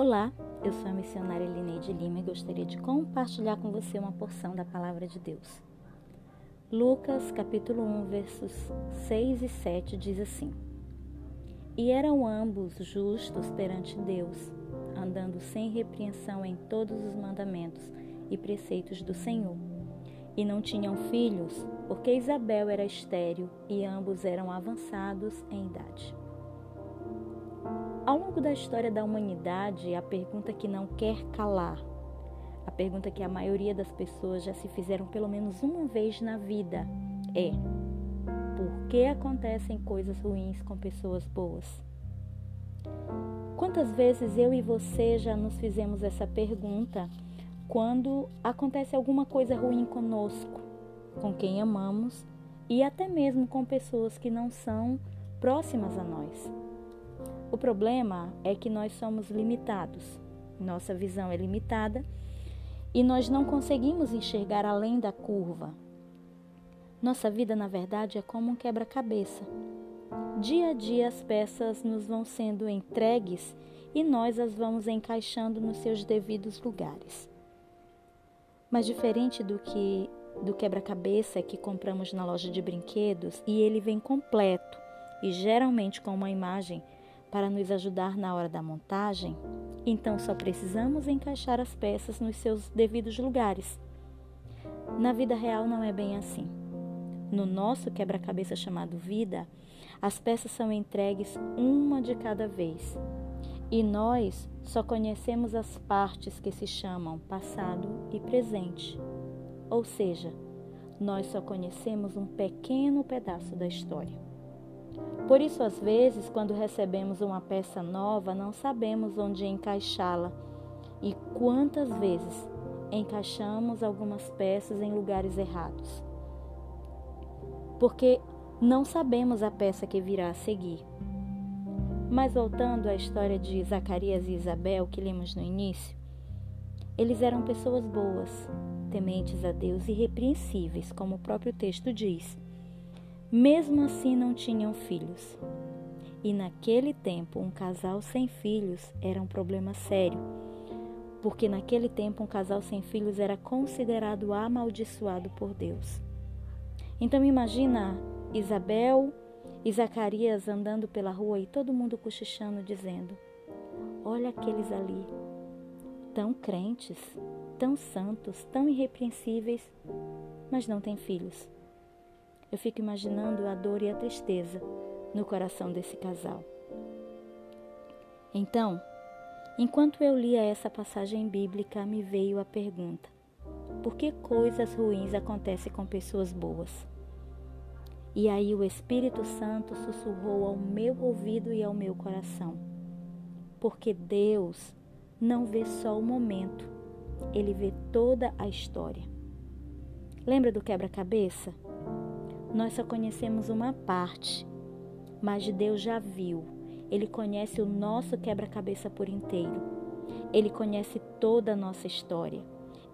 Olá, eu sou a missionária Lineide Lima e gostaria de compartilhar com você uma porção da palavra de Deus. Lucas capítulo 1, versos 6 e 7 diz assim: E eram ambos justos perante Deus, andando sem repreensão em todos os mandamentos e preceitos do Senhor. E não tinham filhos, porque Isabel era estéril e ambos eram avançados em idade. Ao longo da história da humanidade, a pergunta que não quer calar, a pergunta que a maioria das pessoas já se fizeram pelo menos uma vez na vida é: por que acontecem coisas ruins com pessoas boas? Quantas vezes eu e você já nos fizemos essa pergunta quando acontece alguma coisa ruim conosco, com quem amamos e até mesmo com pessoas que não são próximas a nós? O problema é que nós somos limitados, nossa visão é limitada e nós não conseguimos enxergar além da curva. Nossa vida, na verdade, é como um quebra-cabeça. Dia a dia as peças nos vão sendo entregues e nós as vamos encaixando nos seus devidos lugares. Mas diferente do que do quebra-cabeça que compramos na loja de brinquedos e ele vem completo e geralmente com uma imagem para nos ajudar na hora da montagem, então só precisamos encaixar as peças nos seus devidos lugares. Na vida real não é bem assim. No nosso quebra-cabeça chamado vida, as peças são entregues uma de cada vez. E nós só conhecemos as partes que se chamam passado e presente. Ou seja, nós só conhecemos um pequeno pedaço da história. Por isso, às vezes, quando recebemos uma peça nova, não sabemos onde encaixá-la e quantas vezes encaixamos algumas peças em lugares errados. Porque não sabemos a peça que virá a seguir. Mas voltando à história de Zacarias e Isabel que lemos no início, eles eram pessoas boas, tementes a Deus e irrepreensíveis, como o próprio texto diz. Mesmo assim, não tinham filhos. E naquele tempo, um casal sem filhos era um problema sério, porque naquele tempo, um casal sem filhos era considerado amaldiçoado por Deus. Então, imagina Isabel e Zacarias andando pela rua e todo mundo cochichando, dizendo: Olha aqueles ali, tão crentes, tão santos, tão irrepreensíveis, mas não têm filhos. Eu fico imaginando a dor e a tristeza no coração desse casal. Então, enquanto eu lia essa passagem bíblica, me veio a pergunta: por que coisas ruins acontecem com pessoas boas? E aí o Espírito Santo sussurrou ao meu ouvido e ao meu coração. Porque Deus não vê só o momento, ele vê toda a história. Lembra do quebra-cabeça? Nós só conhecemos uma parte, mas Deus já viu. Ele conhece o nosso quebra-cabeça por inteiro. Ele conhece toda a nossa história.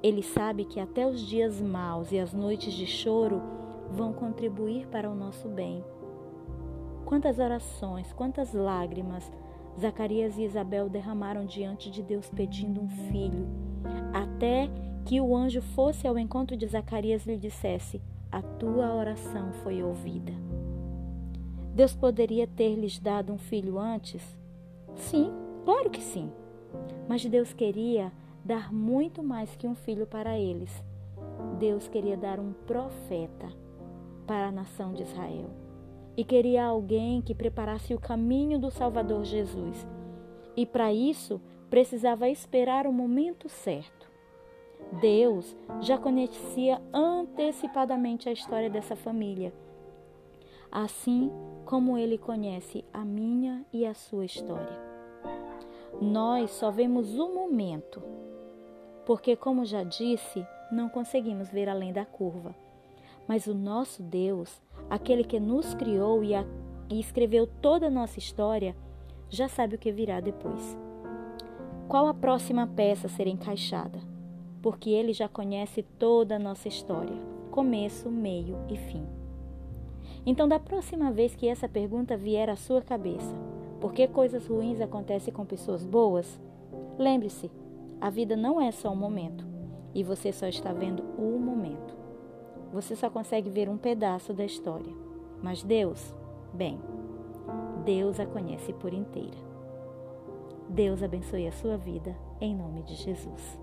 Ele sabe que até os dias maus e as noites de choro vão contribuir para o nosso bem. Quantas orações, quantas lágrimas Zacarias e Isabel derramaram diante de Deus pedindo um filho, até que o anjo fosse ao encontro de Zacarias e lhe dissesse: a tua oração foi ouvida. Deus poderia ter lhes dado um filho antes? Sim, claro que sim. Mas Deus queria dar muito mais que um filho para eles. Deus queria dar um profeta para a nação de Israel. E queria alguém que preparasse o caminho do Salvador Jesus. E para isso, precisava esperar o momento certo. Deus já conhecia antecipadamente a história dessa família, assim como ele conhece a minha e a sua história. Nós só vemos o momento, porque, como já disse, não conseguimos ver além da curva. Mas o nosso Deus, aquele que nos criou e, a, e escreveu toda a nossa história, já sabe o que virá depois. Qual a próxima peça a ser encaixada? Porque ele já conhece toda a nossa história, começo, meio e fim. Então, da próxima vez que essa pergunta vier à sua cabeça, por que coisas ruins acontecem com pessoas boas? Lembre-se, a vida não é só um momento e você só está vendo o momento. Você só consegue ver um pedaço da história. Mas Deus, bem, Deus a conhece por inteira. Deus abençoe a sua vida, em nome de Jesus.